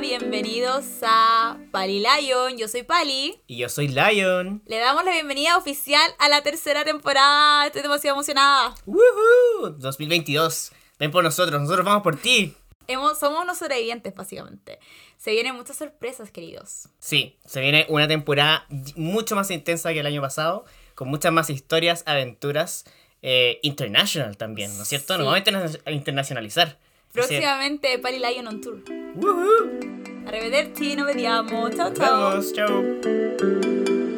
bienvenidos a Pali Lion. Yo soy Pali. Y yo soy Lion. Le damos la bienvenida oficial a la tercera temporada. Estoy demasiado emocionada. ¡Woohoo! 2022. Ven por nosotros, nosotros vamos por ti. Hemos, somos unos sobrevivientes, básicamente. Se vienen muchas sorpresas, queridos. Sí, se viene una temporada mucho más intensa que el año pasado, con muchas más historias, aventuras, eh, international también, ¿no es cierto? Sí. Nos vamos a internacionalizar. Próximamente Pali Lion on Tour. ¡Woohoo! Arrivederci, nos vediamo. Ciao, ciao. Vamos, chao.